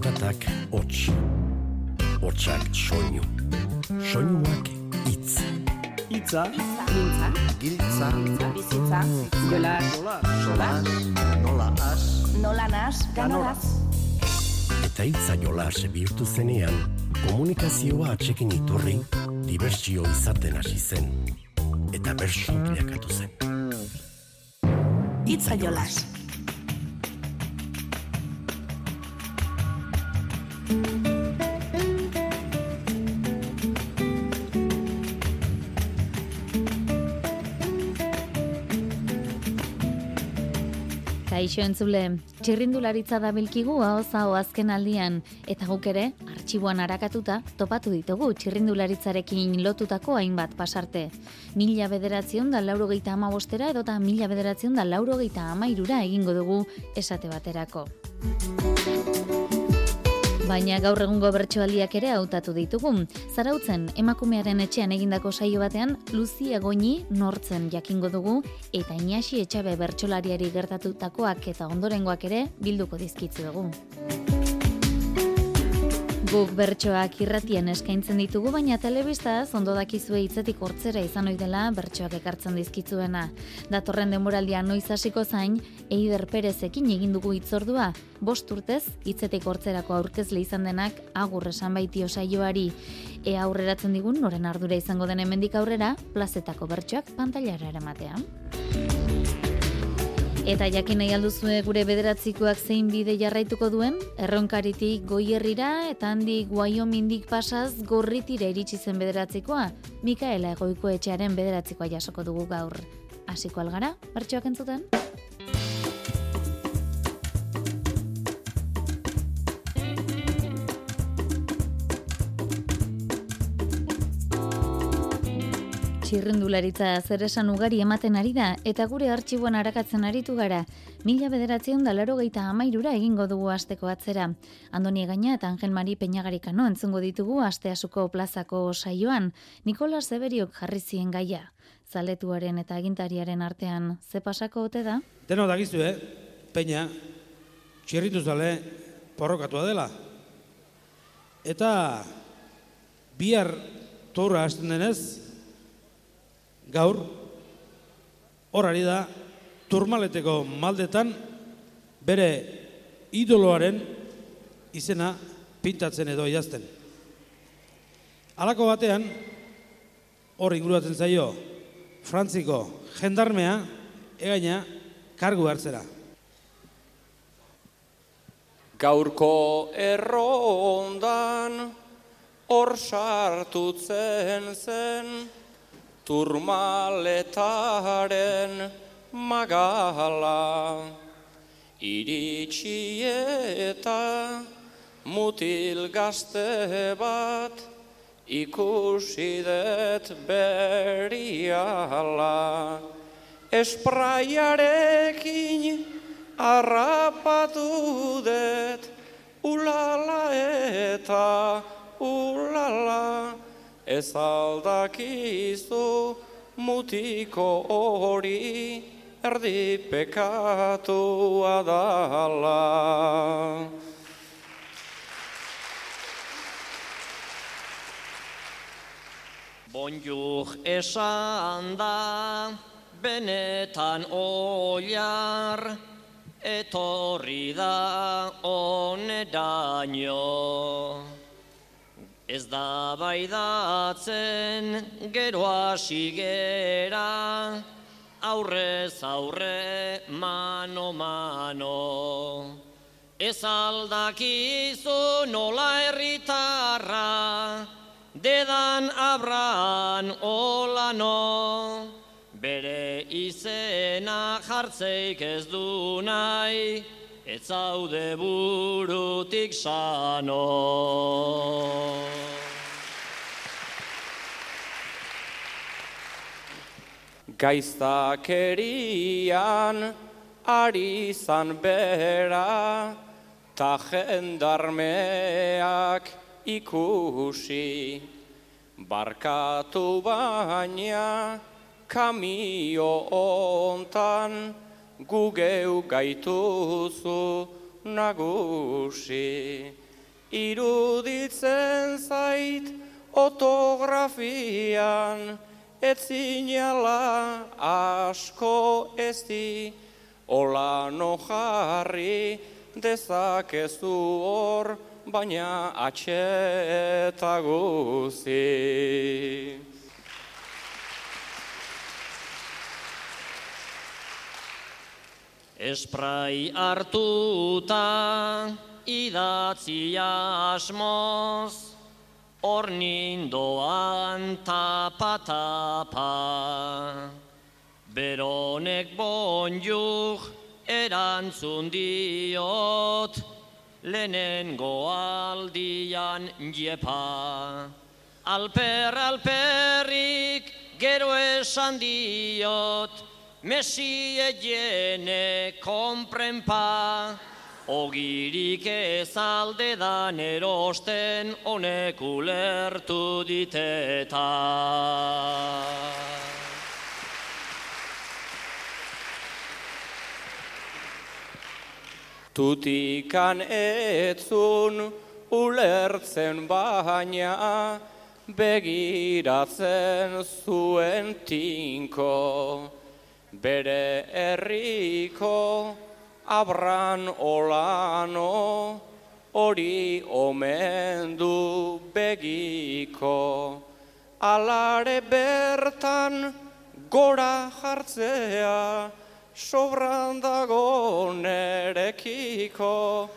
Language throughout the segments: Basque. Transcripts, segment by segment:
Zaratak hots. Hotsak soinu. Soinuak hitz. Itza, Mintza, Giltza, bizitza, jolas, solas, nola as, nola nas, ganolaz. Eta hitza jolas bihurtu zenean, komunikazioa atxekin iturri, dibertsio izaten hasi zen. Eta bersu bilakatu zen. Itza jolas. Kaixo entzule, txirrindularitza da bilkigu hau azken aldian, eta guk ere, artxiboan arakatuta, topatu ditugu txirrindularitzarekin lotutako hainbat pasarte. Mila bederatzion da lauro geita ama bostera, edota mila bederatzion da lauro geita ama irura egingo dugu esate baterako. Baina gaur egungo bertsoaldiak ere hautatu ditugu. Zarautzen, emakumearen etxean egindako saio batean, Luzi Egoni nortzen jakingo dugu, eta Inaxi Etxabe bertsolariari gertatutakoak eta ondorengoak ere bilduko dizkitzu dugu. Guk bertsoak irratien eskaintzen ditugu, baina telebistaz ondo dakizue hitzetik hortzera izan ohi dela bertsoak ekartzen dizkitzuena. Datorren denboraldia noiz hasiko zain, Eider Perezekin egin dugu hitzordua, bost urtez hitzetik hortzerako aurkezle izan denak agur esan baitio saioari. Ea aurreratzen digun noren ardura izango den hemendik aurrera, plazetako bertsoak pantailara eramatea. Eta jakin nahi alduzue gure bederatzikoak zein bide jarraituko duen, erronkaritik goierrira eta handik Wyomindik pasaz gorritira iritsi zen bederatzikoa, Mikaela egoiko etxearen bederatzikoa jasoko dugu gaur. Hasiko algara, bertsoak entzuten? Txirrindularitza zer esan ugari ematen ari da, eta gure artxiboan arakatzen aritu gara. Mila bederatzion da geita amairura egingo dugu asteko atzera. Andoni Gaina eta Angel Mari Peñagarikano entzungo ditugu asteasuko plazako saioan. Nikola Zeberiok jarri zien gaia. Zaletuaren eta agintariaren artean ze pasako ote da? Deno dakizu, eh? Peña, txirritu zale porrokatua dela. Eta bihar torra hasten denez, gaur, hor ari da, turmaleteko maldetan, bere idoloaren izena pintatzen edo idazten. Halako batean, hor inguratzen zaio, Frantziko jendarmea, egaina, kargu hartzera. Gaurko errondan hor sartutzen zen turmaletaren magala. Iritsi eta mutil gazte bat ikusi dut beriala. Espraiarekin harrapatu dut ulala eta ulala ez aldakizu mutiko hori erdi pekatu adala. Bonjuk esan da, benetan oiar, etorri da oneraino. Ez da baidatzen gero hasi gera, aurrez aurre mano mano. Ez aldakizu nola herritarra, dedan abran olano. Bere izena jartzeik ez du nahi, ez zaude burutik sano. Gaiztakerian ari zan bera, ta jendarmeak ikusi. Barkatu baina kamio ontan, gugeu gaituzu nagusi. iruditzen zait otografian, ez asko ez di, hola no jarri dezakezu hor, baina atxeta guzi. Esprai hartuta idatzi asmoz, hor nindoan tapa-tapa. Beronek bonjuk erantzun diot, lehenen goaldian jepa. Alper, alperrik gero esan diot, mesie jene komprenpa. Ogirik ez alde dan erosten honek ulertu diteta. Tutikan etzun ulertzen baina begiratzen zuen tinko. Bere herriko abran olano hori omen du begiko. Alare bertan gora jartzea, sobran dago nerekiko,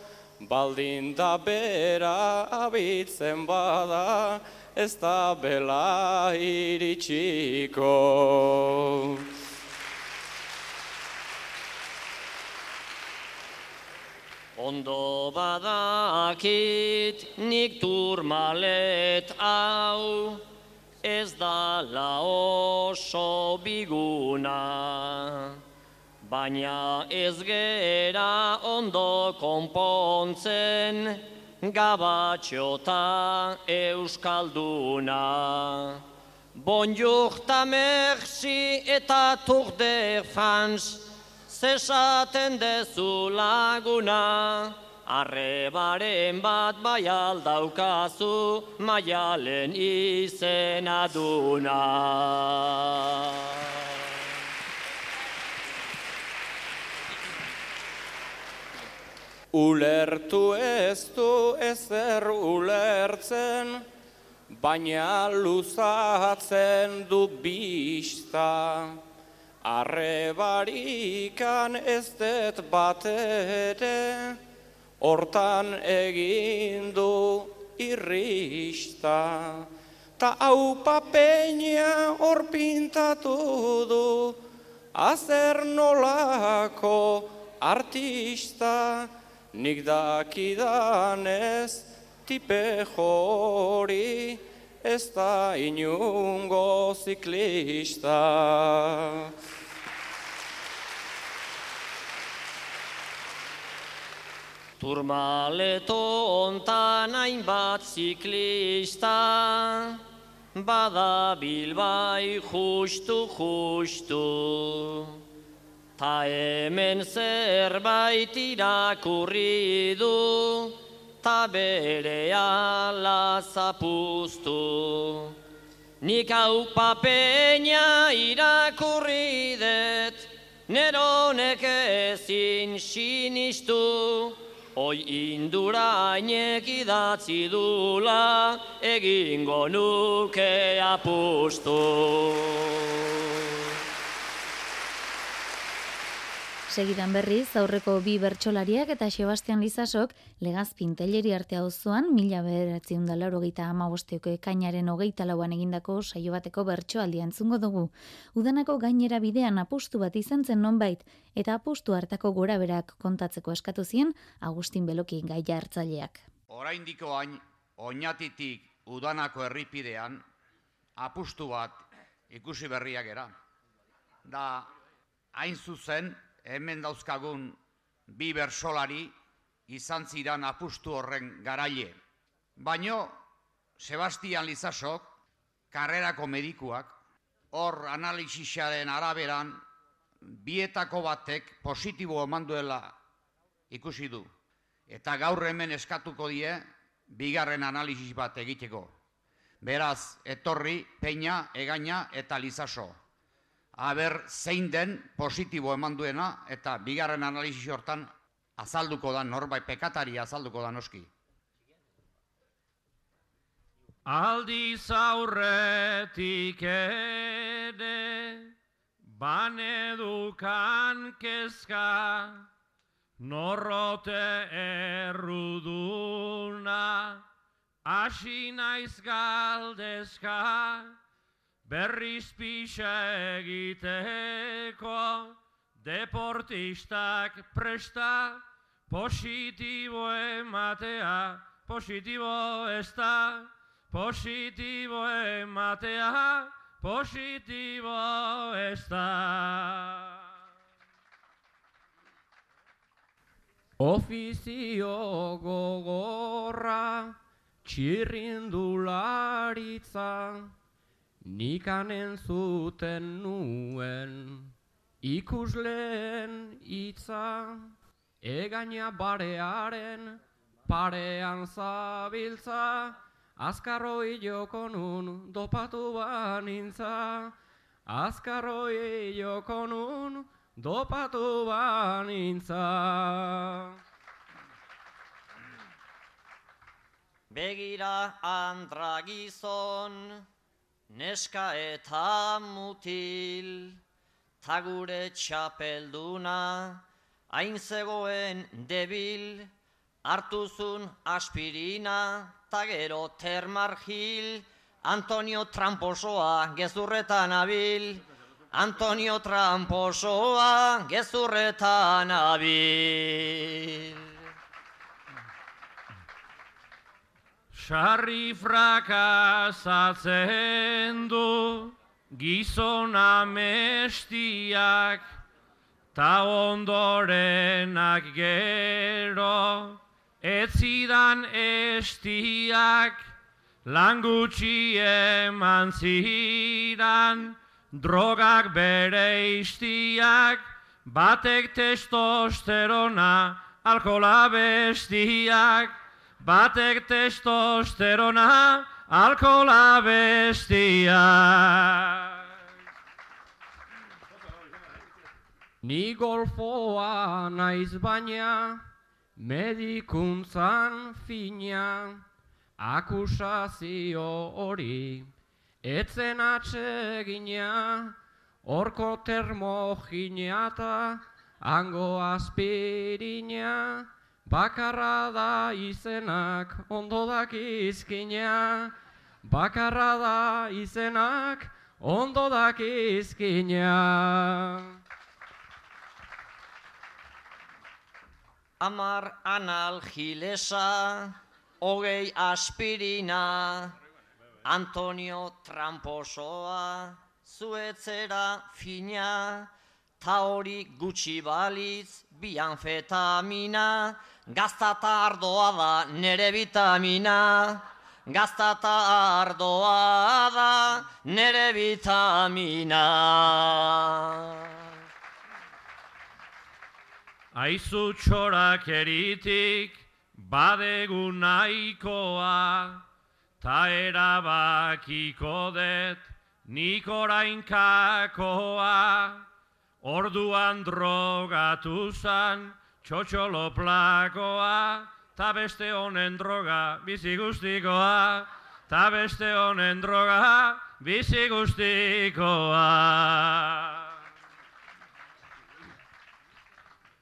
baldin da bera abitzen bada, ez da bela iritsiko. Ondo badakit nik turmalet hau, ez da la oso biguna. Baina ez gera ondo konpontzen, gabatxota euskalduna. Bonjour ta merci eta tour de France, zesaten dezu laguna, arrebaren bat bai aldaukazu, maialen izena duna. Ulertu ez du ezer ulertzen, baina luzatzen du bista. Arrebarikan ez dut bat ere, hortan egin du irrista. Ta hau papeina hor pintatu du, azer nolako artista, nik dakidanez tipe jori, ez da inungo ziklista. Turmaleto ontan hainbat ziklista, bada bilbai justu justu. Ta hemen zerbait irakurri du, ta bere ala zapustu. Nik hau papeina irakurri det, neronek ezin sinistu, Oi indurainek idatzi dula, egingo nuke apustu. Segidan berriz, aurreko bi bertsolariak eta Sebastian Lizasok legazpin teleri arte auzoan mila bederatzen da lauro geita kainaren hogeita lauan egindako saio bateko bertsoaldia entzungo dugu. Udanako gainera bidean apustu bat izan zen nonbait, eta apustu hartako gora berak kontatzeko eskatu zien Agustin Beloki gaia hartzaileak. Oraindiko hain, oinatitik udanako herripidean, apustu bat ikusi berriak era. Da, hain zuzen, hemen dauzkagun bi bersolari izan ziran apustu horren garaile. Baino, Sebastian Lizasok, karrerako medikuak, hor analizisaren araberan, bietako batek positibo eman duela ikusi du. Eta gaur hemen eskatuko die, bigarren analisis bat egiteko. Beraz, etorri, peina, egaina eta lizaso. Aber zein den positibo eman duena eta bigarren analisis hortan azalduko da, norbait pekatari azalduko da noski. Aldiz aurretik ere, banedukan kezka, norrote erruduna, hasi naiz galdezka, berriz pixa egiteko, deportistak presta, positibo ematea, positibo ez da, positibo ematea, positibo ez da. Ofizio gogorra, txirrindularitza, nikanen zuten nuen, ikusleen hitza, egaina barearen, parean zabiltza, azkarroi joko nun dopatu banintza, azkarroi joko nun dopatu banintza. Begira andra gizon, neska eta mutil, ta gure txapelduna, hain zegoen debil, hartuzun aspirina, ta gero termargil, Antonio Tramposoa gezurretan abil, Antonio Tramposoa gezurretan abil. Sarri frakasatzen du gizon amestiak, ta ondorenak gero, ez zidan estiak, lan gutxi eman zidan, drogak bere istiak, batek testosterona, alkola bestiak, batek testosterona, alkola bestiak. Ni golfoa naiz baina, medikuntzan fina, akusazio hori, etzen atsegina, orko termogina eta hango aspirina, bakarra da izenak ondo dakizkina, bakarra da izenak ondo dakizkina. Amar analgilesa, hogei aspirina, Antonio Tramposoa, zuetzera fina, ta hori gutxi balitz, bi anfetamina, gaztata ardoa da nere vitamina, gaztata ardoa da nere vitamina. Aizu txorak eritik, badegu nahikoa, ta erabakiko det, nik orain kakoa. Orduan drogatu zan, txotxolo plakoa, ta beste honen droga, bizi guztikoa, ta beste honen droga, bizi guztikoa.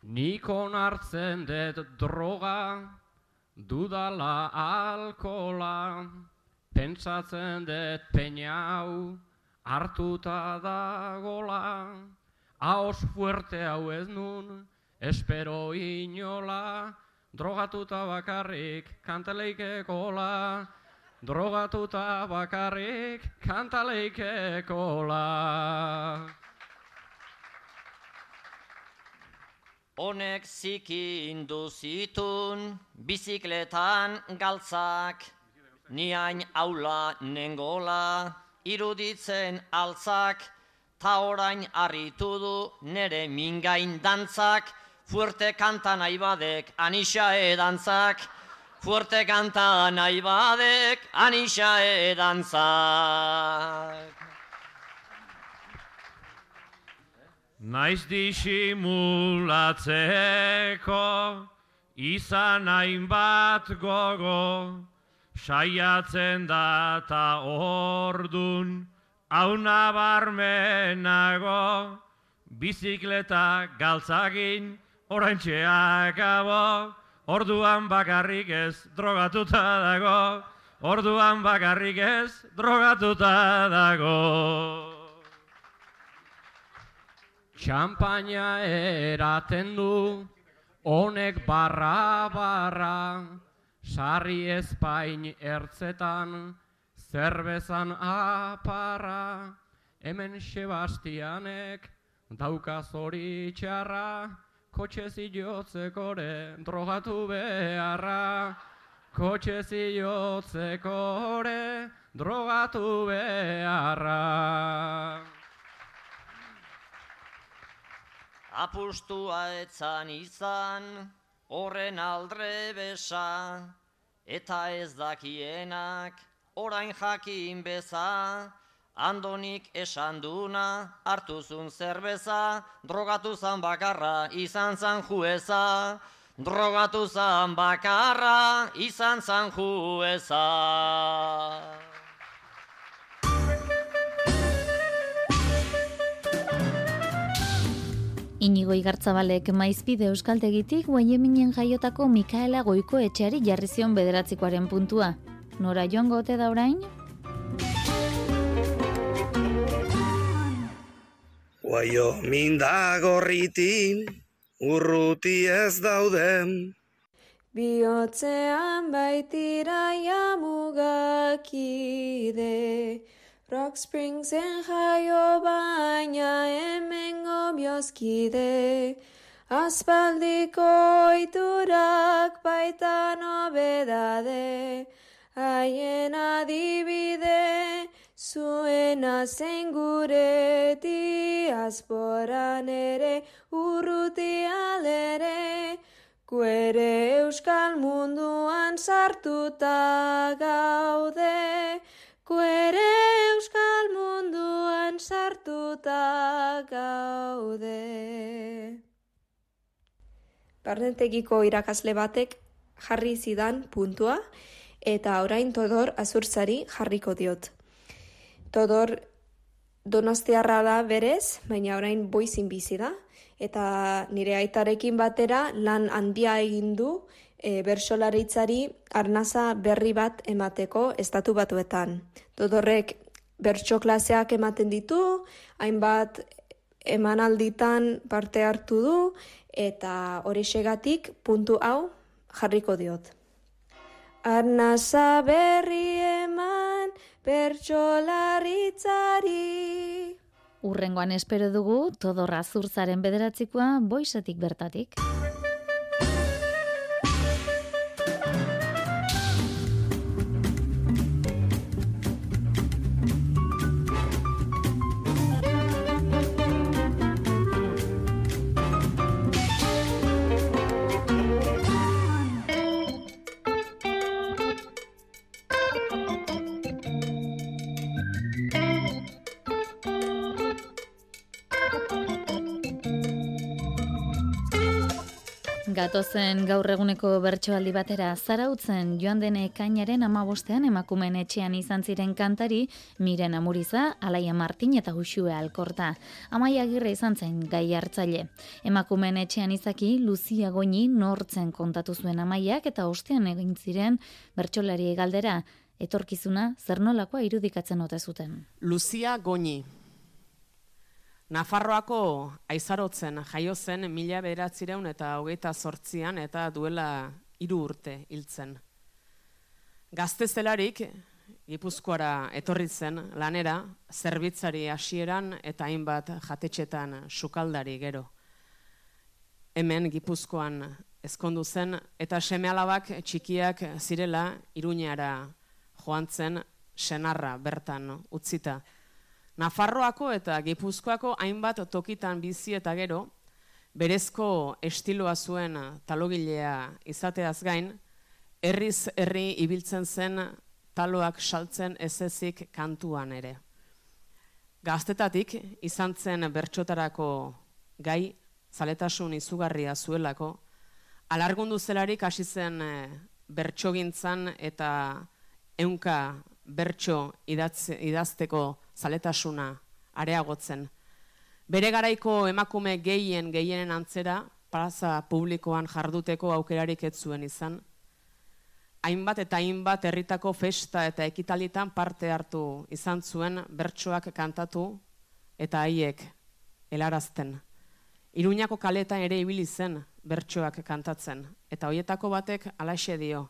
Nik onartzen dut droga, dudala alkola, pentsatzen dut peinau, hartuta dagola, haos fuerte hau ez nun, espero inola, drogatuta bakarrik kantaleikekola, drogatuta bakarrik kantaleikekola. Honek zikindu zitun bizikletan galtzak, niain aula nengola, iruditzen altzak, ta orain harritu du nere mingain dantzak, fuerte kanta nahi badek anisa edantzak, fuerte kanta nahi badek, anisa edantzak. Naiz disimulatzeko, izan hainbat gogo, saiatzen data ordun, hau nabarmenago, bizikleta galtzagin, oraintxeak abo, orduan bakarrik ez drogatuta dago, orduan bakarrik ez drogatuta dago. Txampaina eraten du, honek barra barra, sarri ezpain ertzetan, zerbezan aparra, hemen Sebastianek dauka zoritxarra, kotxe zilotzekore drogatu beharra, kotxe zilotzekore drogatu beharra. Apustua etzan izan, horren aldre besa, eta ez dakienak, orain jakin beza, andonik esan duna, hartuzun zerbeza, drogatu zan bakarra, izan zan jueza, drogatu zan bakarra, izan zan jueza. Inigo Igartzabalek maizpide euskaltegitik guaieminen jaiotako Mikaela Goiko etxeari jarri zion bederatzikoaren puntua. Nora joango ote da orain? Guaio minda gorritin, urruti ez dauden. Biotzean baitiraia mugakide, Rock Springsen jaio baina hemengo biozkide, Aspaldiko oiturak baita nobedade, haien adibide, zuena zen gure diasporan ere, urruti alere, guere euskal munduan sartuta gaude, guere euskal munduan sartuta gaude. Barnetegiko irakasle batek jarri zidan puntua, eta orain Todor azurtzari jarriko diot. Todor donostiarra da berez, baina orain boizin bizi da, eta nire aitarekin batera lan handia egin du e, bersolaritzari arnaza berri bat emateko estatu batuetan. Todorrek bertso klaseak ematen ditu, hainbat emanalditan parte hartu du, eta hori segatik puntu hau jarriko diot. Arnaza berri eman bertsolaritzari. Urrengoan espero dugu Todorra Zurtzaren bederatzikoa boisetik bertatik. Gatozen gaur eguneko bertsoaldi batera zarautzen joan den ekainaren amabostean emakumen etxean izan ziren kantari Miren Amuriza, Alaia Martin eta Uxue Alkorta. Amaia agirre izan zen gai hartzaile. Emakumen etxean izaki Luzia Goñi nortzen kontatu zuen amaiak eta ostean egin ziren bertsolari galdera etorkizuna zer nolakoa irudikatzen ote zuten. Luzia Goñi, Nafarroako aizarotzen jaio zen mila beratzireun eta hogeita sortzian eta duela hiru urte hiltzen. Gazte zelarik, Gipuzkoara etorri zen lanera, zerbitzari hasieran eta hainbat jatetxetan sukaldari gero. Hemen Gipuzkoan ezkondu zen eta semealabak txikiak zirela iruñara joan zen senarra bertan utzita. Nafarroako eta Gipuzkoako hainbat tokitan bizi eta gero, berezko estiloa zuen talogilea izateaz gain, herriz herri ibiltzen zen taloak saltzen ezezik kantuan ere. Gaztetatik izan zen bertxotarako gai zaletasun izugarria zuelako, alargundu zelarik hasi zen e, bertxogintzan eta eunka bertso idazteko zaletasuna areagotzen. Bere garaiko emakume gehien gehienen antzera, plaza publikoan jarduteko aukerarik ez zuen izan. Hainbat eta hainbat herritako festa eta ekitalitan parte hartu izan zuen bertsoak kantatu eta haiek helarazten. Iruñako kaletan ere ibili zen bertsoak kantatzen eta hoietako batek alaxe dio.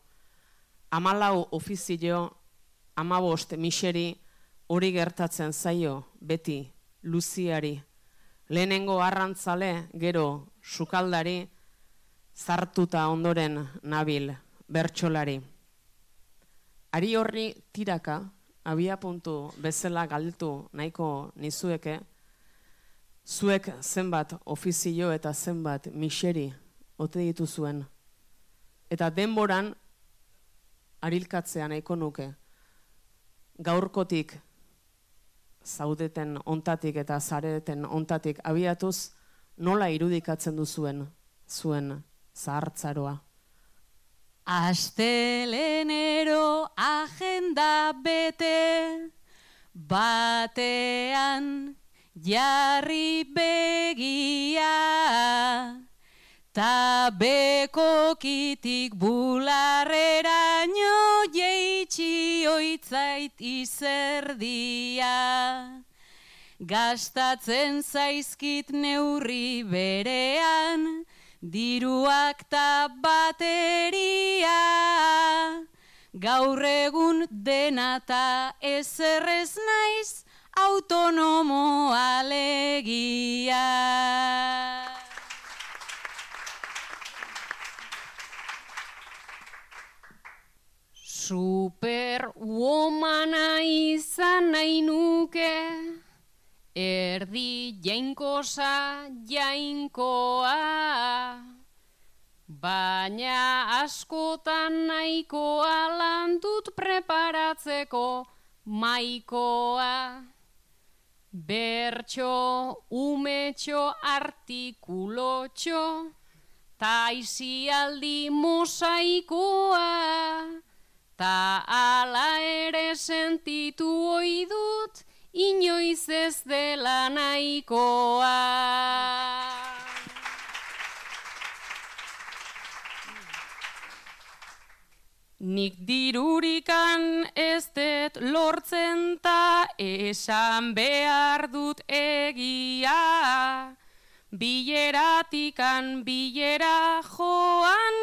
Amalau ofizio, amabost miseri hori gertatzen zaio beti luziari. Lehenengo arrantzale gero sukaldari zartuta ondoren nabil bertsolari. Ari horri tiraka, abia puntu bezala galtu nahiko nizueke, zuek zenbat ofizio eta zenbat miseri ote ditu zuen. Eta denboran, arilkatzea nahiko nuke, gaurkotik zaudeten ontatik eta zareten ontatik abiatuz, nola irudikatzen duzuen zuen zahartzaroa? Astelenero agenda bete batean jarri begia ta bekokitik bularrera nio jeitsi oitzait izerdia gastatzen zaizkit neurri berean, diruak ta bateria. Gaur egun denata ezerrez naiz, autonomo alegia. Superwomana izan nahi nuke, Erdi jainkosa jainkoa, baina askotan nahikoa lantut preparatzeko maikoa. Bertxo, umetxo, artikulotxo, taizialdi mosaikoa, ta ala ere sentitu oidut, inoiz ez dela nahikoa. Nik dirurikan ez dut lortzen ta esan behar dut egia. Bileratikan bilera joan,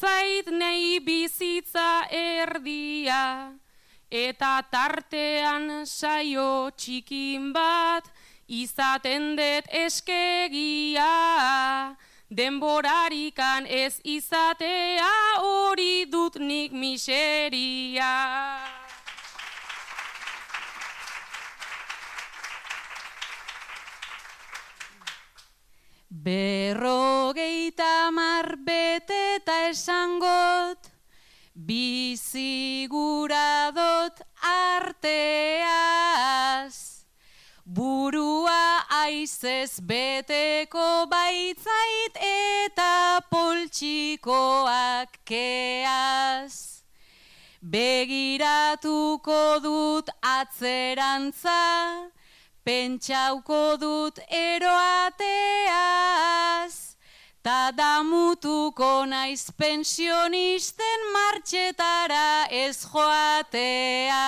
zait nahi bizitza erdia. Eta tartean saio txikin bat izaten dut eskegia. Denborarikan ez izatea hori dut nik miseria Berrogeita mar bete eta esangot biziguradot arteaz, burua aizez beteko baitzait eta poltsikoak keaz. Begiratuko dut atzerantza, pentsauko dut eroateaz, Ta damutuko naiz pensionisten martxetara ez joatea.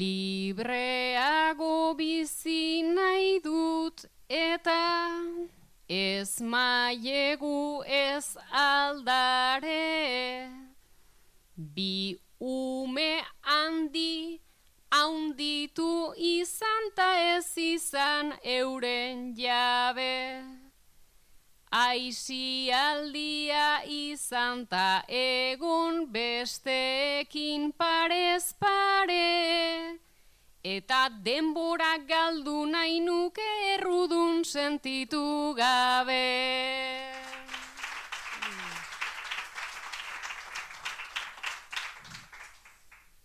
Libreago bizi nahi dut eta ez maiegu ez aldare. Bi ume handi haunditu izan ta ez izan euren jabe. Aizi aldia izan ta egun besteekin parez pare, eta denbora galdu nahi nuke errudun sentitu gabe.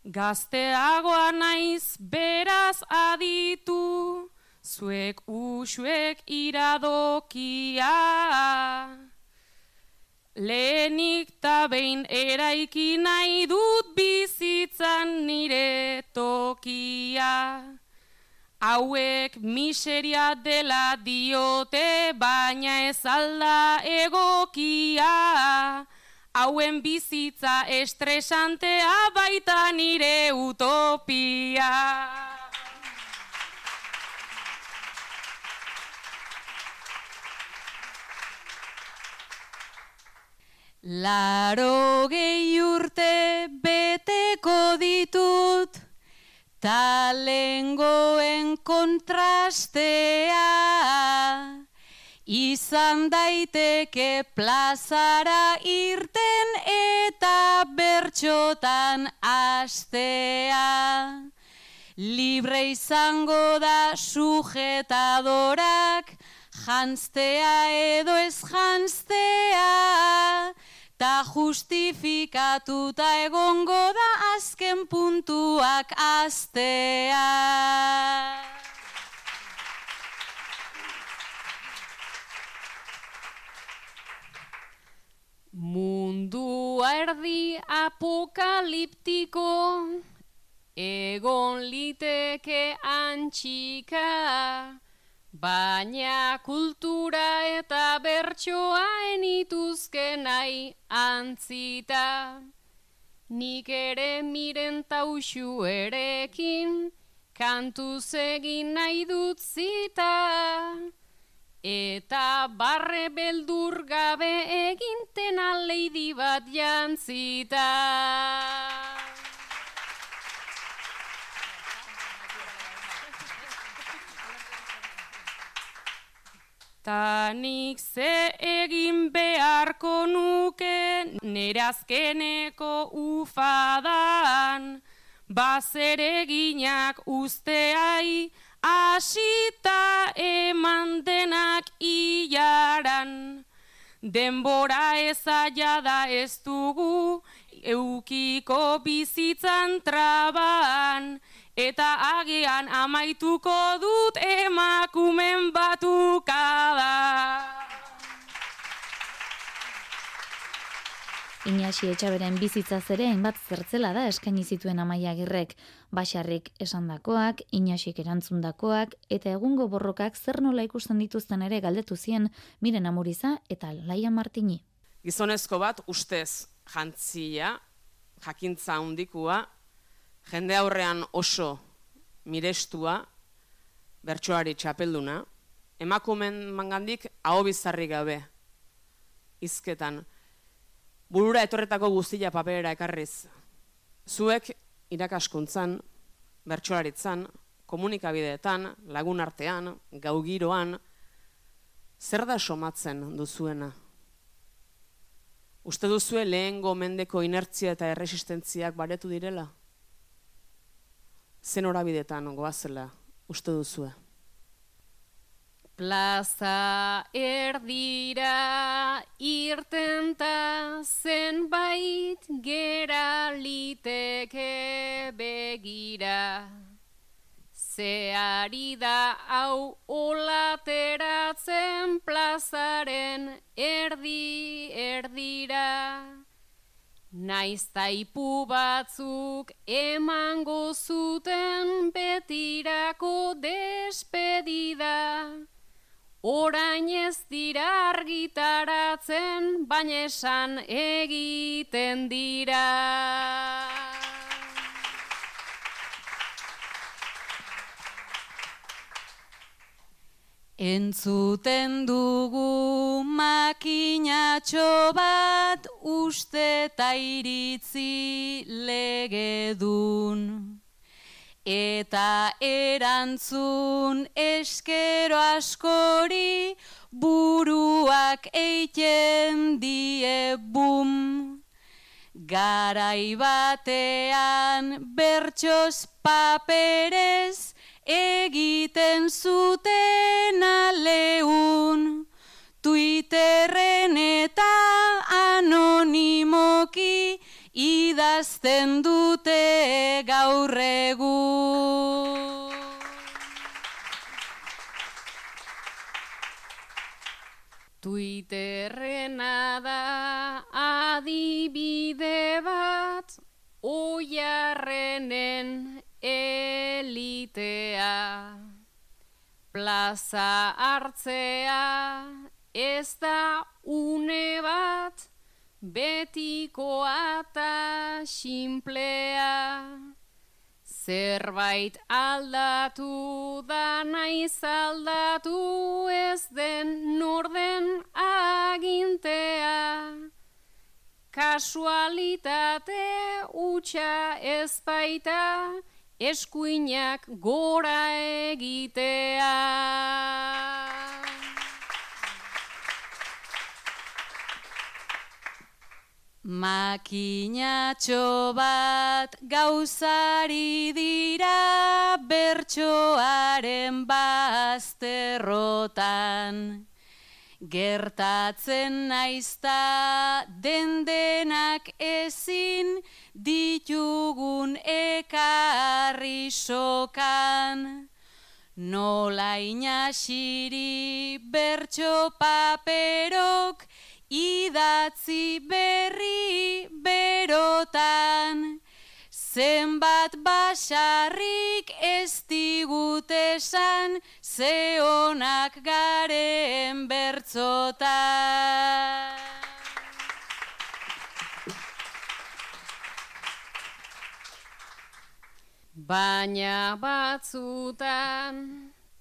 Gazteagoa naiz beraz aditu, zuek usuek iradokia. Lehenik ta behin eraiki nahi dut bizitzan nire tokia. Hauek miseria dela diote, baina ez alda egokia hauen bizitza estresantea baita nire utopia. Laro gehi urte beteko ditut, talengoen kontrastea. Izan daiteke plazara irten eta bertxotan astea. Libre izango da sujetadorak, jantztea edo ez jantztea. Ta justifikatuta egongo da azken puntuak astea. Mundua erdi apokaliptiko, egon liteke antxika, baina kultura eta bertsoa enituzke nahi antzita. Nik ere miren tauxu erekin, kantuz egin nahi dut zita. Eta barre beldur gabe eginten aleidi bat jantzita. Tanik ze egin beharko nuke nire azkeneko ufadan, bazereginak usteai, asita eman denak iaran. Denbora ezaia da ez dugu, eukiko bizitzan traban, eta agian amaituko dut emakumen batukada. Inaxi etxaberen bizitza zere hainbat zertzela da eskaini zituen amaia girrek, basarrik esandakoak, inaxik erantzundakoak, eta egungo borrokak zer nola ikusten dituzten ere galdetu zien miren amuriza eta laia martini. Gizonezko bat ustez jantzia, jakintza handikua, jende aurrean oso mirestua, bertsoari txapelduna, emakumen mangandik hau bizarri gabe, izketan, burura etorretako guztia paperera ekarriz. Zuek irakaskuntzan, bertsolaritzan, komunikabideetan, lagun artean, gaugiroan, zer da somatzen duzuena? Uste duzue lehengo mendeko inertzia eta erresistentziak baretu direla? Zen horabidetan goazela, uste duzue? Plaza erdira irtenta zenbait gera liteke begira. Zeari da hau olateratzen plazaren erdi erdira. Naiz taipu batzuk emango zuten betirako despedida. Orain ez dira argitaratzen, baina esan egiten dira. Entzuten dugu makinatxo bat uste eta iritzi legedun eta erantzun eskero askori buruak eiten die bum. Garai batean bertsos paperez egiten zuten aleun. Twitterren eta anonimoki idazten dute gaur egun. Twitterrena da adibide bat oiarrenen elitea. Plaza hartzea ez da une bat betikoa eta simplea. Zerbait aldatu da naiz aldatu ez den norden agintea. Kasualitate utxa ez baita eskuinak gora egitea. Makinatxo bat gauzari dira bertsoaren bazterrotan. Gertatzen naizta dendenak ezin ditugun ekarri sokan. Nola inasiri bertso paperok idatzi berri berotan, zenbat basarrik ez digut esan, ze honak garen bertzotan. Baina batzutan,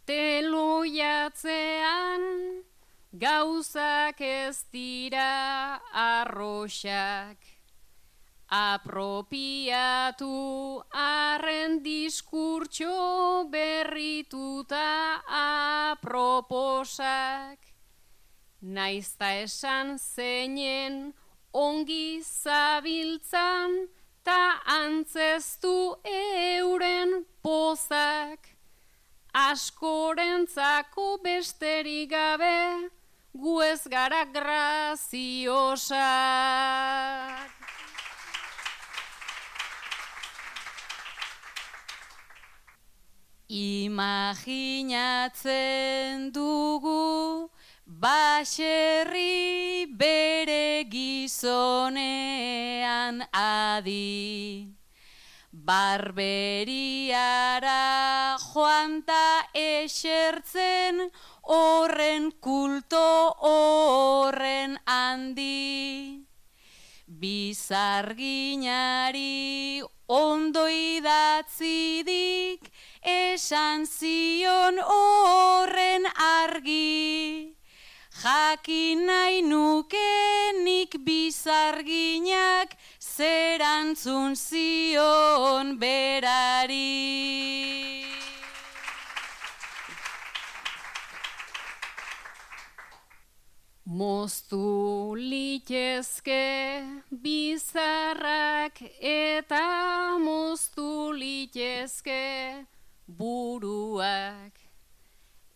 teloiatzean, gauzak ez dira arroxak, apropiatu arren diskurtso berrituta aproposak, naizta esan zeinen ongi zabiltzan, ta antzestu euren pozak, askorentzako besterik gabe, gu ez gara graziosak. Imaginatzen dugu baserri bere gizonean adi. Barberiara joanta esertzen horren kulto horren handi. Bizarginari ondo idatzidik esan zion horren argi. Jakin nahi nukenik bizarginak zerantzun zion berari. Moztu litezke bizarrak eta moztu litezke buruak.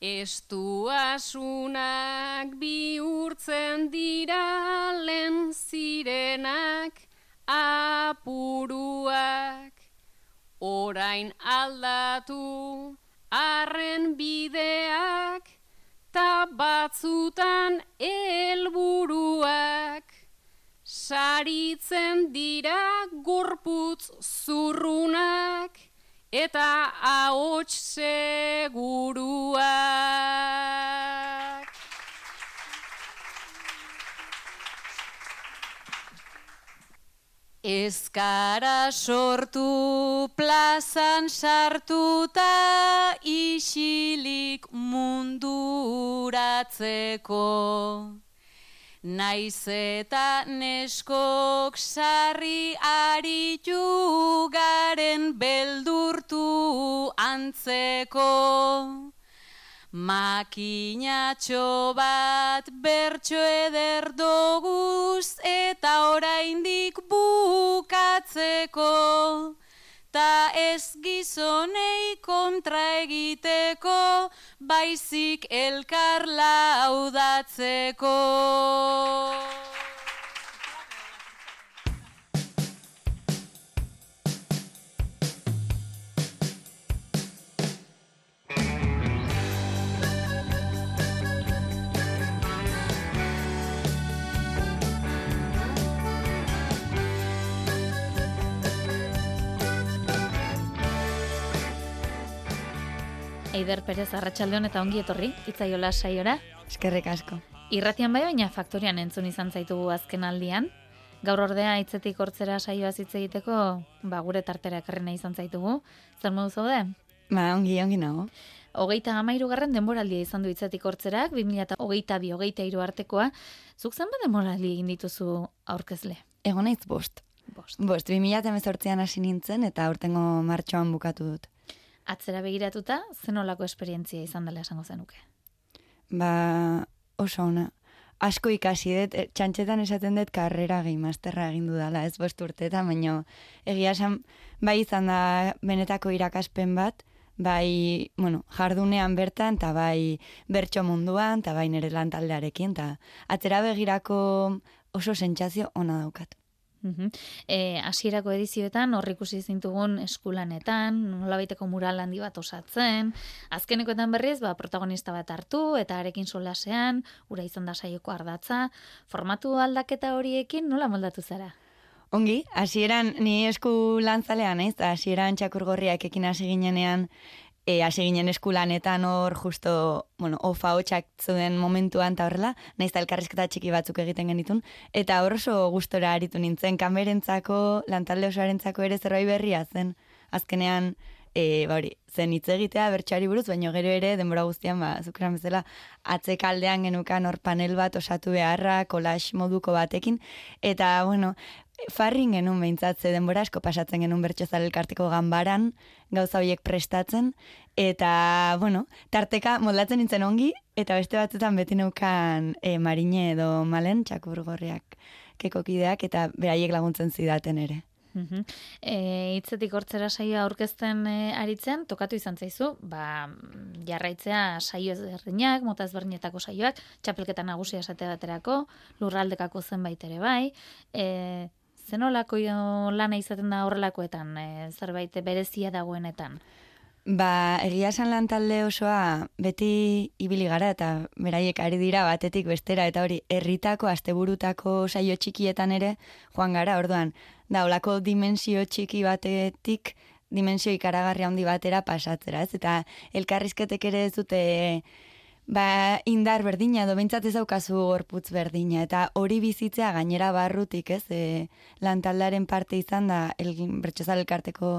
Estu asunak bihurtzen dira len zirenak apuruak. Orain aldatu arren bideak ta batzutan helburuak saritzen dira gorputz zurrunak eta ahots seguruak. Ezkara sortu plazan sartuta isilik munduratzeko. Naiz eta neskok sarri aritu garen beldurtu antzeko. Makinatxo bat bertso eder doguz eta oraindik bukatzeko ta ez gizonei kontra egiteko baizik elkar laudatzeko. Eider Perez Arratsaldeon eta ongi etorri hitzaiola saiora. Eskerrik asko. Irratian bai baina faktorian entzun izan zaitugu azken aldian. Gaur ordea hitzetik hortzera saioa hitz egiteko, ba gure tartera ekarri nahi izan zaitugu. Zer modu zaude? Ba, ongi ongi nago. Hogeita amairu garren denboraldia izan du hitzetik hortzerak, 2008 bi hogeita iru artekoa. Zuk zen ba denboraldi egin dituzu aurkezle? Egon naiz bost. Bost. Bost, 2008an hasi nintzen eta urtengo martxoan bukatu dut. Atzera begiratuta, zenolako esperientzia izan dela esango zenuke? Ba, oso ona. Asko ikasi dut, e, txantxetan esaten dut karrera gehi masterra egin dudala, ez bost urteetan, baina egia esan, bai izan da benetako irakaspen bat, bai, bueno, jardunean bertan, eta bai bertso munduan, eta bai nire lan taldearekin, eta atzera begirako oso sentsazio ona daukat. Mhm. E, asierako edizioetan hor ikusi zintugun eskulanetan, nolabaiteko mural handi bat osatzen, azkenekoetan berriz, ba, protagonista bat hartu, eta arekin solasean, ura izan da saioko ardatza, formatu aldaketa horiekin nola moldatu zara? Ongi, hasieran ni esku lantzalean, ez? Hasieran txakurgorriak ekin hasi ginenean, e, hasi ginen eskulanetan hor justo, bueno, ofa hotxak zuen momentuan eta horrela, nahiz da elkarrizketa txiki batzuk egiten genitun, eta hor oso gustora aritu nintzen, kamerentzako, lantalde osoarentzako ere zerbait berria zen, azkenean, e, ba hori, zen hitz egitea bertxari buruz, baina gero ere, denbora guztian, ba, zukeran bezala, atzekaldean genukan hor panel bat osatu beharra, kolax moduko batekin, eta, bueno, farrin genuen behintzatze denbora asko pasatzen genuen bertxozal elkarteko ganbaran, gauza horiek prestatzen, eta, bueno, tarteka moldatzen nintzen ongi, eta beste batzutan beti neukan e, marine edo malen, txakurgorriak kekokideak, eta beraiek laguntzen zidaten ere. E, hitzetik hortzera saioa aurkezten e, aritzen, tokatu izan zaizu, ba, jarraitzea saio ezberdinak, mota ezberdinetako saioak, txapelketa nagusia esate baterako, lurraldekako zenbait ere bai, e, zenolako lana izaten da horrelakoetan, e, zerbait berezia dagoenetan? Ba, egia esan lan talde osoa beti ibili gara eta beraiek ari dira batetik bestera eta hori herritako asteburutako saio txikietan ere joan gara, orduan, da, olako dimensio txiki batetik dimensio ikaragarri handi batera pasatzera, ez? Eta elkarrizketek ere ez dute ba, indar berdina, edo bintzat ez daukazu gorputz berdina, eta hori bizitzea gainera barrutik, ez, e, lantaldaren parte izan da, el, bertxozal elkarteko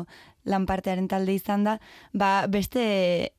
lanpartearen talde izan da, ba, beste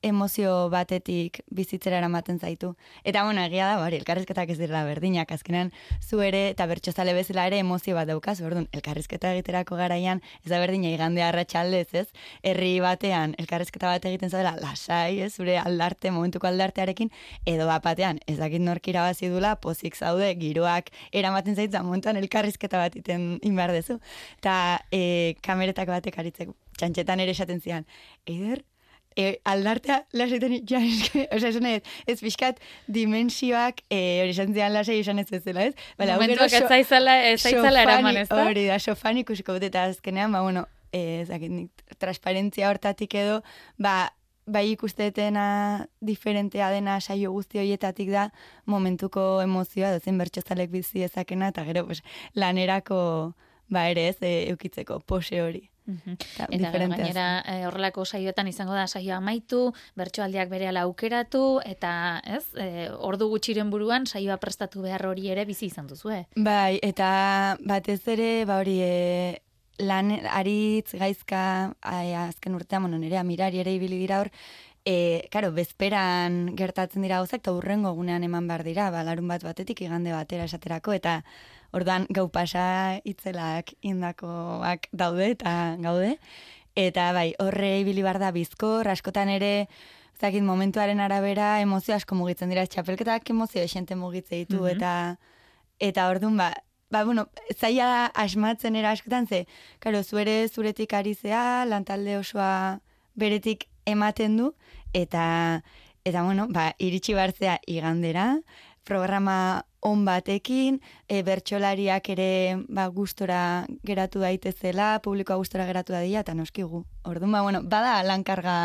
emozio batetik bizitzera eramaten zaitu. Eta, bueno, egia da, bari, elkarrizketak ez dira berdinak, azkenan, zu ere, eta bertxozale bezala ere emozio bat daukaz, orduan, elkarrizketa egiterako garaian, ez da berdina igande arratsaldez, ez? Herri batean, elkarrizketa bat egiten zaudela, lasai, ez? Zure aldarte, momentuko aldartearekin, edo bat batean, ez dakit norkira bazi dula, pozik zaude, giroak eramaten zaitza, momentuan elkarrizketa bat iten inbar dezu. Eta e, kameretak batek aritzeko txantxetan ere esaten zian, eider, e, aldartea ja, eske, oza, esan ez, ez pixkat dimensioak, e, hori esan zian lasai esan ez bezala, ez? Bala, Momentuak ez zaizala, ez zaizala eraman, ez da? Hori da, sofan ikusiko dut, eta azkenean, ba, bueno, ez dakit, transparentzia hortatik edo, ba, bai ikustetena diferentea dena saio guzti horietatik da momentuko emozioa dozen bertxozalek bizi ezakena eta gero pues, lanerako ba ere ez e, eukitzeko pose hori. Eta gainera e, horrelako saioetan izango da saioa amaitu, bertsoaldiak berehala aukeratu eta, ez? E, ordu gutxiren buruan saioa prestatu behar hori ere bizi izan duzu, eh? Bai, eta batez ere, ba hori, e, lan aritz gaizka azken urtean, bueno, nire amirari ere ibili dira hor, E, karo, bezperan gertatzen dira gauzak, eta urrengo gunean eman behar dira, ba, larun bat batetik igande batera esaterako, eta ordan gau pasa itzelak indakoak daude eta gaude. Eta bai, horre ibili bar da bizkor, askotan ere zakit momentuaren arabera emozio asko mugitzen dira, txapelketak emozio esente mugitze ditu, Mhm. eta eta orduan ba, ba, bueno, zaila asmatzen era askotan, ze, karo, zuere zuretik ari zea, lantalde osoa beretik ematen du, eta, eta bueno, ba, iritsi bartzea igandera, programa on batekin, e, bertsolariak ere ba, gustora geratu daitezela, publikoa gustora geratu dadila, eta noski gu. Orduan, ba, bueno, bada lankarga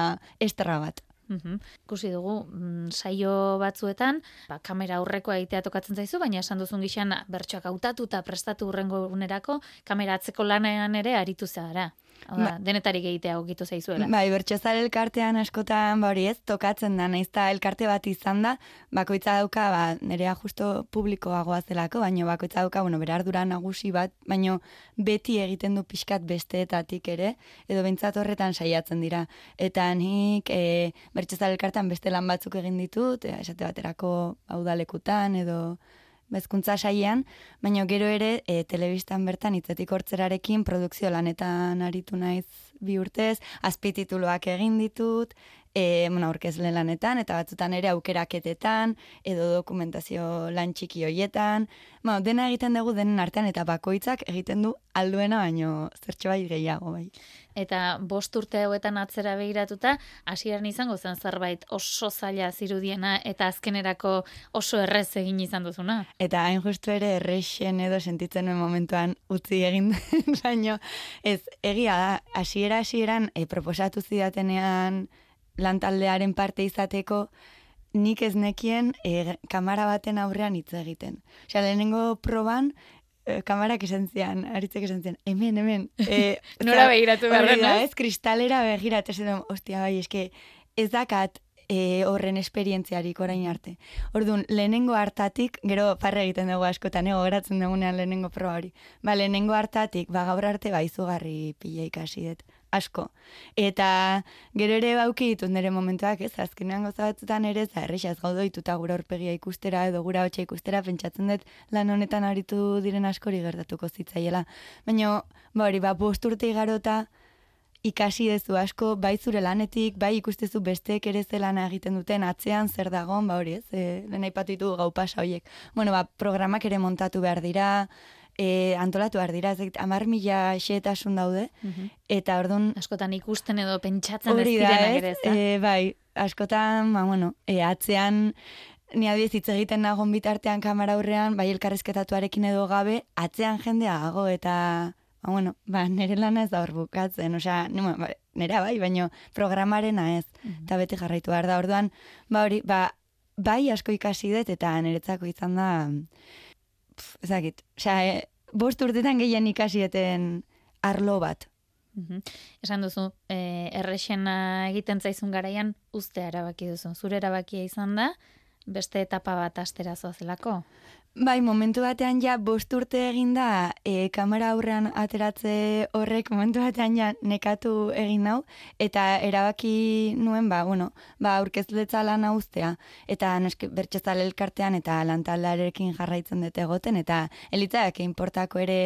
esterra bat. Mhm. Ikusi dugu, mm, saio batzuetan, ba, kamera aurrekoa egitea tokatzen zaizu, baina esan duzun gixan bertsoak hautatu eta prestatu urrengo unerako, kamera atzeko lanean ere aritu zara. Hau da, Ba- denetarik egitea ogitu zaizuela. Bai, bertxozal elkartean askotan, ba hori ez, tokatzen da, naiz eta elkarte bat izan da, bakoitza dauka, ba, nerea justo publikoagoa zelako, baino bakoitza dauka, bueno, bere ardura nagusi bat, baino beti egiten du pixkat besteetatik ere, edo bentsat horretan saiatzen dira. Eta nik e, bertxozal elkartean beste lan batzuk egin ditut, e, esate baterako haudalekutan, edo bezkuntza saian, baina gero ere e, telebistan bertan hitzetik hortzerarekin produkzio lanetan aritu naiz bi urtez, azpitituluak egin ditut, e, bueno, aurkezle lanetan, eta batzutan ere aukeraketetan, edo dokumentazio lan txiki hoietan, bueno, dena egiten dugu denen artean, eta bakoitzak egiten du alduena, baino zertxo bai gehiago bai. Eta bost urte hauetan atzera begiratuta, hasieran izango zen zerbait oso zaila zirudiena eta azkenerako oso errez egin izan duzuna. Eta hain justu ere errexen edo sentitzen nuen momentuan utzi egin den, baino ez egia da, hasiera hasieran e, proposatu zidatenean lantaldearen parte izateko nik ez nekien e, kamara baten aurrean hitz egiten. Osea, lehenengo proban kamarak esan zian, aritzek esan zian, hemen, hemen. E, Nora begiratu behar da, ez? Kristalera begiratu, edo, ostia, bai, eske, ez dakat e, horren esperientziarik orain arte. Orduan, lehenengo hartatik, gero parre egiten dugu askotan, ego geratzen dugunean lehenengo proba hori. Ba, lehenengo hartatik, ba, gaur arte, ba, izugarri pila ikasi dut asko. Eta gero ere bauki ditut nire momentuak, ez, azkenean gauza batzutan ere, za, errexaz gaudo dituta gura aurpegia ikustera edo gura hotxa ikustera, pentsatzen dut lan honetan aritu diren askori gertatuko zitzaiela. Baina, ba hori, ba, bost urte igarota, ikasi dezu asko, bai zure lanetik, bai ikustezu besteek ere zelana egiten duten, atzean zer dagon, ba hori ez, e, lehen aipatu ditugu gau pasa horiek. Bueno, ba, programak ere montatu behar dira, e, antolatu dira, ez dakit, amar mila xeetasun daude, eta orduan... Askotan ikusten edo pentsatzen ez direnak ere, ez? E, bai, askotan, ba, bueno, e, atzean, ni adiez hitz egiten nagon bitartean kamera aurrean, bai elkarrezketatuarekin edo gabe, atzean jendea gago, eta, ba, bueno, ba, nire lana ez da hor bukatzen, osea, nima, ba, nera bai, baino programarena ez, eta beti jarraitu behar da, orduan, ba, hori, ba, bai asko ikasi dut, eta niretzako izan da, pf, ezakit, osea, e, bost urtetan gehien ikasieten arlo bat, Mhm. Esan duzu, e, errexena egiten zaizun garaian uztea erabaki duzu. Zure erabakia izan da, beste etapa bat astera zoazelako. Bai, momentu batean ja bost urte egin da e, kamera aurrean ateratze horrek momentu batean ja nekatu egin nau eta erabaki nuen ba, bueno, ba aurkezletza lana uztea eta neske bertxezale elkartean eta lantaldarekin jarraitzen dute egoten eta elitzak inportako ere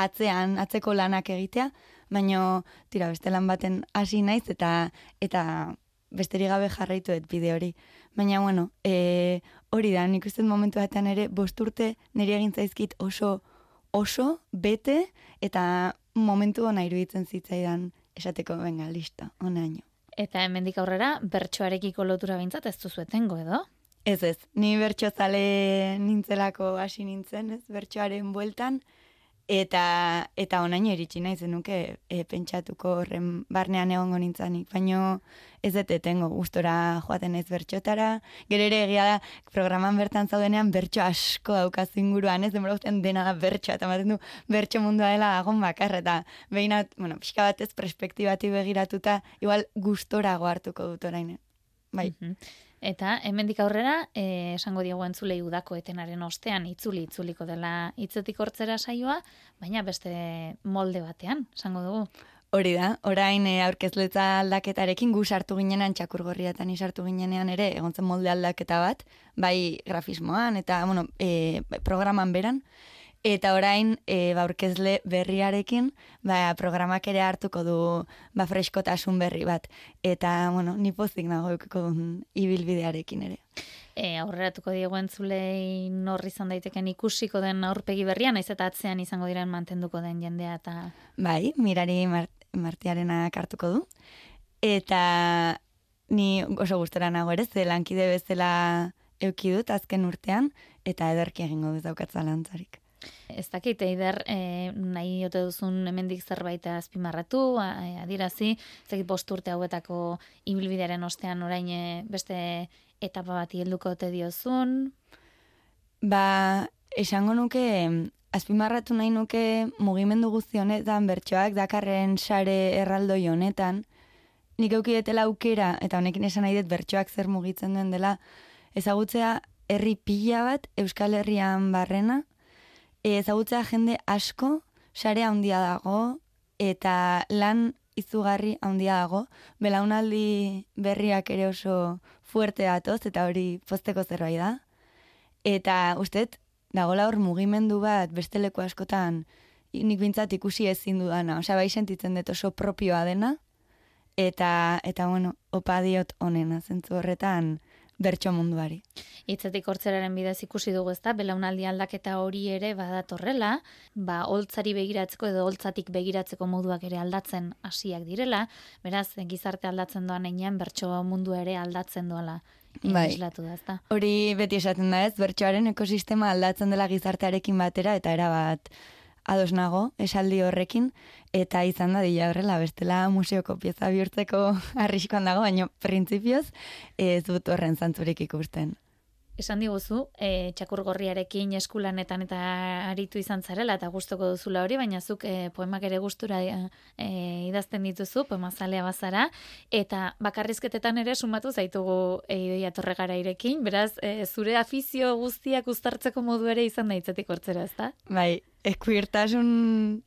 atzean, atzeko lanak egitea, baino tira beste lan baten hasi naiz eta eta besterik gabe jarraitu dut bide hori. Baina, bueno, e, hori da, nik uste momentu batean ere, bost urte niri egin zaizkit oso, oso, bete, eta momentu ona iruditzen zitzaidan esateko, venga, listo, onaino. Eta hemendik aurrera, bertsoarekiko lotura bintzat ez duzu etengo edo? Ez ez, ni bertxozale nintzelako hasi nintzen, ez, bertsoaren bueltan, eta eta onaino iritsi nahi zenuke e, pentsatuko horren barnean egongo nintzanik, baino ez dut etengo gustora joaten ez bertxotara, gero ere egia da programan bertan zaudenean bertso asko daukazu inguruan, ez denbora guztian dena da bertsoa, eta ematen du bertso mundua dela agon bakarra, eta behinat, bueno, pixka batez perspektibati begiratuta, igual gustorago hartuko dut orain. Bai. Mhm. Eta hemendik aurrera, eh, esango diegu entzulei udako etenaren ostean itzuli itzuliko dela hitzetik hortzera saioa, baina beste molde batean, esango dugu. Hori da, orain e, aurkezletza aldaketarekin gu sartu ginenan txakurgorriatan sartu ginenean ere egon zen molde aldaketa bat, bai grafismoan eta bueno, e, programan beran Eta orain, e, ba, aurkezle berriarekin, ba, programak ere hartuko du ba, freskotasun berri bat. Eta, bueno, nipozik nago ibilbidearekin ere. E, aurreratuko diego entzulei norri izan daiteken ikusiko den aurpegi berrian, naiz eta atzean izango diren mantenduko den jendea eta... Bai, mirari mart martiarenak hartuko du. Eta ni oso gustora nago ere, ze lankide bezala eukidut azken urtean, eta ederki egingo dut daukatza lantzarik. Ez dakit, eider, e, nahi ote duzun hemendik zerbait azpimarratu, adirazi, ez dakit posturte hauetako ibilbidearen ostean orain e, beste etapa bat helduko ote diozun? Ba, esango nuke, azpimarratu nahi nuke mugimendu guzti honetan, bertsoak dakarren sare erraldoi honetan, nik eukidetela aukera, eta honekin esan nahi dut bertsoak zer mugitzen den dela, ezagutzea herri pila bat Euskal Herrian barrena, ezagutzea jende asko, sare handia dago, eta lan izugarri handia dago, belaunaldi berriak ere oso fuerte datoz, eta hori posteko zerbait da. Eta usteet, dagola hor mugimendu bat besteleko askotan, nik bintzat ikusi ezin dudana, osea bai sentitzen dut oso propioa dena, eta, eta bueno, opa diot onena, zentzu horretan, bertso munduari. Itzetik hortzeraren bidez ikusi dugu ezta, belaunaldi aldaketa hori ere badatorrela, ba, holtzari begiratzeko edo holtzatik begiratzeko moduak ere aldatzen hasiak direla, beraz, gizarte aldatzen doan einean, bertso mundu ere aldatzen doala. Bai. da, ezta? Hori beti esaten da ez, bertsoaren ekosistema aldatzen dela gizartearekin batera, eta era bat ados nago, esaldi horrekin, eta izan da dila horrela, bestela museoko pieza bihurtzeko arriskoan dago, baina printzipioz ez dut horren zantzurik ikusten. Esan diguzu, e, txakur gorriarekin eskulanetan eta aritu izan zarela eta gustoko duzula hori, baina zuk e, poemak ere gustura e, idazten dituzu, poema zalea bazara, eta bakarrizketetan ere sumatu zaitugu e, idoia torregara irekin, beraz, e, zure afizio guztiak uztartzeko modu ere izan daitzetik hortzera, ezta? Bai, ekuirtasun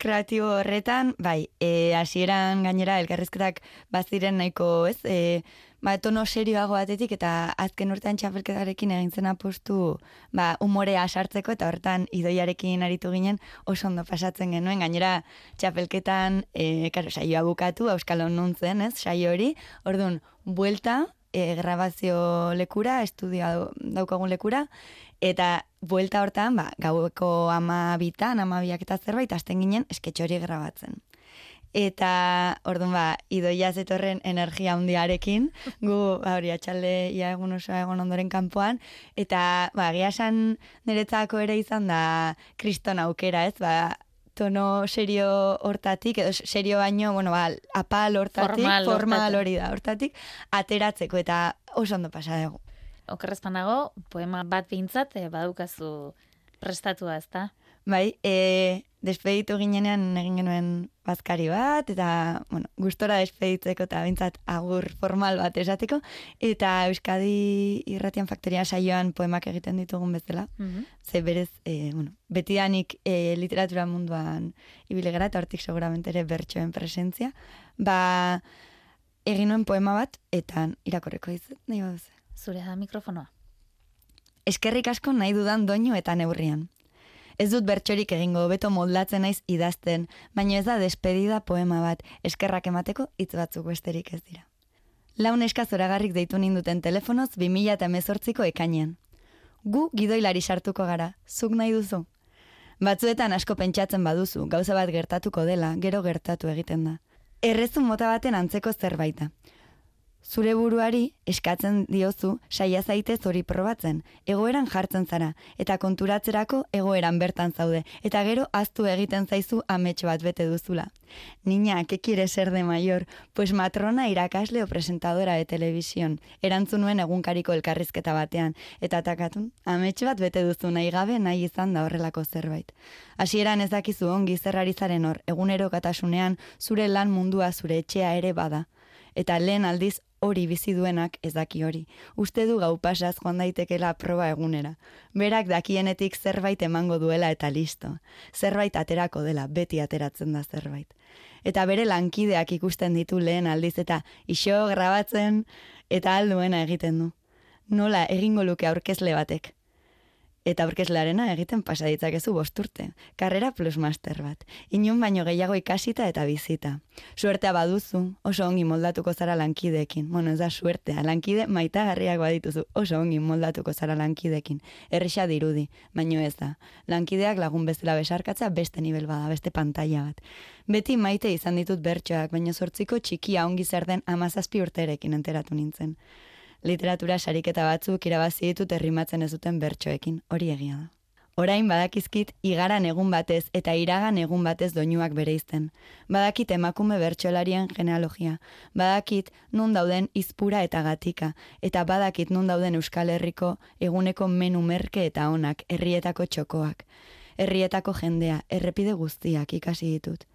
kreatibo horretan, bai, e, hasieran gainera elkarrizketak baziren nahiko, ez, e, ba, tono serioago batetik eta azken urtean txapelketarekin egin zen apostu ba, umorea sartzeko eta horretan idoiarekin aritu ginen oso ondo pasatzen genuen. Gainera txapelketan e, karo, saioa bukatu, euskal nuntzen, ez, saio hori, orduan, buelta, e, grabazio lekura, estudioa daukagun lekura, eta buelta hortan, ba, gaueko ama bitan, ama biak eta zerbait, azten ginen esketxori grabatzen. Eta, orduan ba, idoia zetorren energia handiarekin, gu, ba, hori, atxalde, ia egun oso egon ondoren kanpoan, eta, ba, esan niretzako ere izan da kriston aukera, ez, ba, tono serio hortatik, edo serio baino, bueno, ba, apal hortatik, formal, formal hori da hortatik, ateratzeko, eta oso ondo pasa dugu. Okerrezpanago, poema bat bintzat, eh, badukazu prestatua, ez da? Bai, e, despeditu ginenean egin genuen bazkari bat, eta, bueno, gustora despeditzeko eta bintzat agur formal bat esateko, eta Euskadi irratian faktoria saioan poemak egiten ditugun bezala. Mm Ze berez, e, bueno, betidanik e, literatura munduan ibile gara, eta hortik seguramente ere bertsoen presentzia, ba, egin nuen poema bat, eta irakorreko izan, nahi. Zure da mikrofonoa. Eskerrik asko nahi dudan doinu eta neurrian. Ez dut bertxorik egingo beto moldatzen naiz idazten, baina ez da despedida poema bat, eskerrak emateko hitz batzuk besterik ez dira. Laun eska zoragarrik deitu ninduten telefonoz 2000 eta mezortziko ekainean. Gu gidoilari sartuko gara, zuk nahi duzu? Batzuetan asko pentsatzen baduzu, gauza bat gertatuko dela, gero gertatu egiten da. Errezun mota baten antzeko zerbaita. Zure buruari eskatzen diozu saia zaitez hori probatzen, egoeran jartzen zara, eta konturatzerako egoeran bertan zaude, eta gero aztu egiten zaizu ametxo bat bete duzula. Niña, ke quiere ser de mayor? Pues matrona irakasle o presentadora de televisión, erantzun nuen egunkariko elkarrizketa batean, eta takatun, ametxo bat bete duzu nahi gabe nahi izan da horrelako zerbait. Hasieran ez dakizu ongi zerrari zaren hor, egunero katasunean, zure lan mundua zure etxea ere bada. Eta lehen aldiz hori bizi duenak ez daki hori. Uste du gau pasaz joan daitekela proba egunera. Berak dakienetik zerbait emango duela eta listo. Zerbait aterako dela, beti ateratzen da zerbait. Eta bere lankideak ikusten ditu lehen aldiz eta iso grabatzen eta alduena egiten du. Nola egingo luke aurkezle batek. Eta aurkezlarena egiten pasa ditzakezu bosturte. Karrera plus master bat. Inun baino gehiago ikasita eta bizita. Suertea baduzu, oso ongi moldatuko zara lankideekin. Bueno, ez da suertea, lankide maita garriak badituzu, oso ongi moldatuko zara lankideekin. Errisa dirudi, baino ez da. Lankideak lagun bezala besarkatza beste nivel bada, beste pantalla bat. Beti maite izan ditut bertsoak, baina sortziko txikia ongi zer den amazazpi urterekin enteratu nintzen literatura sariketa batzuk irabazi ditut herrimatzen ez duten bertsoekin, hori egia da. Orain badakizkit igaran egun batez eta iragan egun batez doinuak bereizten. Badakit emakume bertsolarien genealogia. Badakit nun dauden izpura eta gatika. Eta badakit nun dauden Euskal Herriko eguneko menu merke eta onak, herrietako txokoak. Herrietako jendea, errepide guztiak ikasi ditut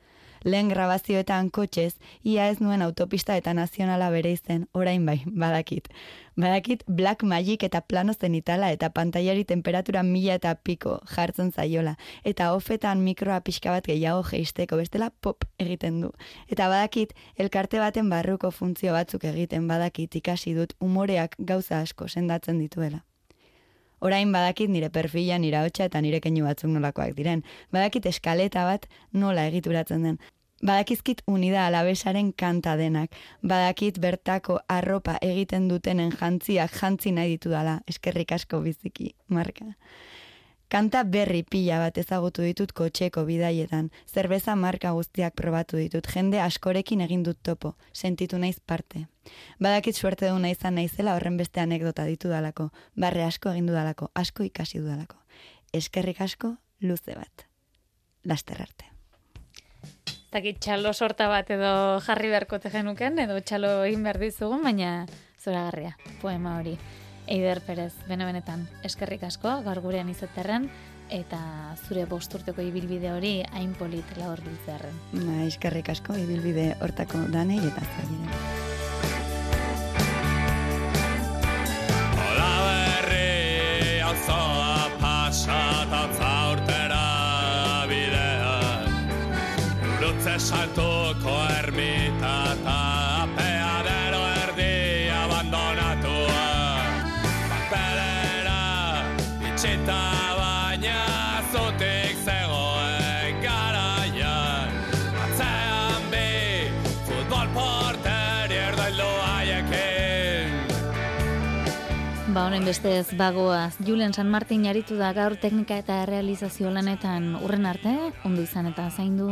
lehen grabazioetan kotxez, ia ez nuen autopista eta nazionala bere izen, orain bai, badakit. Badakit Black Magic eta plano zenitala eta pantailari temperatura mila eta piko jartzen zaiola. Eta ofetan mikroa pixka bat gehiago geisteko, bestela pop egiten du. Eta badakit, elkarte baten barruko funtzio batzuk egiten badakit ikasi dut umoreak gauza asko sendatzen dituela. Orain badakit nire perfila, nire hotxa eta nire keinu batzuk nolakoak diren. Badakit eskaleta bat nola egituratzen den. Badakizkit unida alabesaren kanta denak. Badakit bertako arropa egiten dutenen jantziak jantzi nahi ditu dala. Eskerrik asko biziki, marka. Kanta berri pila bat ezagutu ditut kotxeko bidaietan. Zerbeza marka guztiak probatu ditut. Jende askorekin egin dut topo. Sentitu naiz parte. Badakit suerte du naizan naizela horren beste anekdota ditu dalako. Barre asko egin dudalako. Asko ikasi dudalako. Eskerrik asko luze bat. Laster arte dakit txalo sorta bat edo jarri beharko genuken, edo txalo egin behar dizugun, baina zora garria, poema hori. Eider Perez, bene-benetan, eskerrik asko, gaur gurean izaterren, eta zure bosturteko ibilbide hori hain polit laur biltzearen. Ba, eskerrik asko, ibilbide hortako danei eta zailen. Honen bestez bagoaz, Julen San Martin jaritu da gaur teknika eta realizazio lanetan. Urren arte, ondo izan eta zaindu.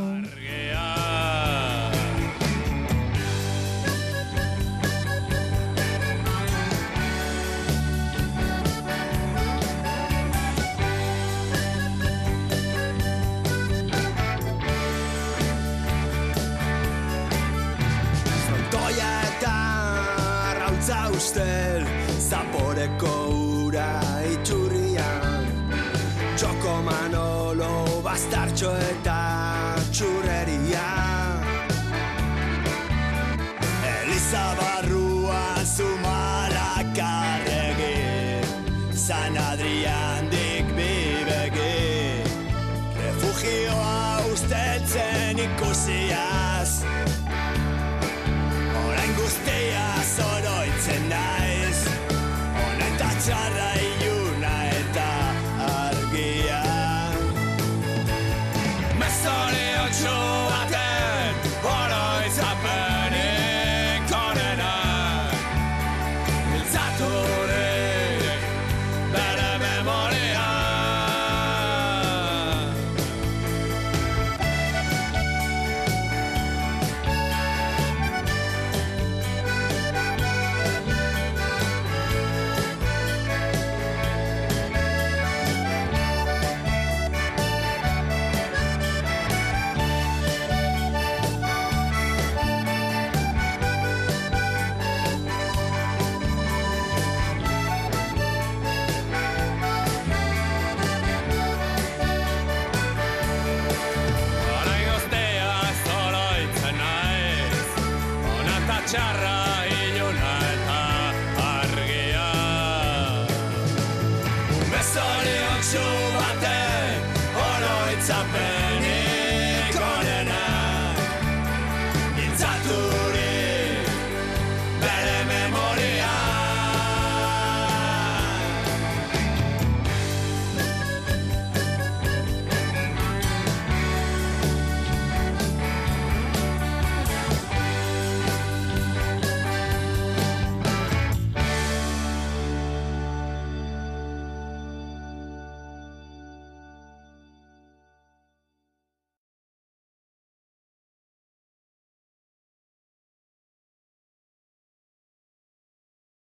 para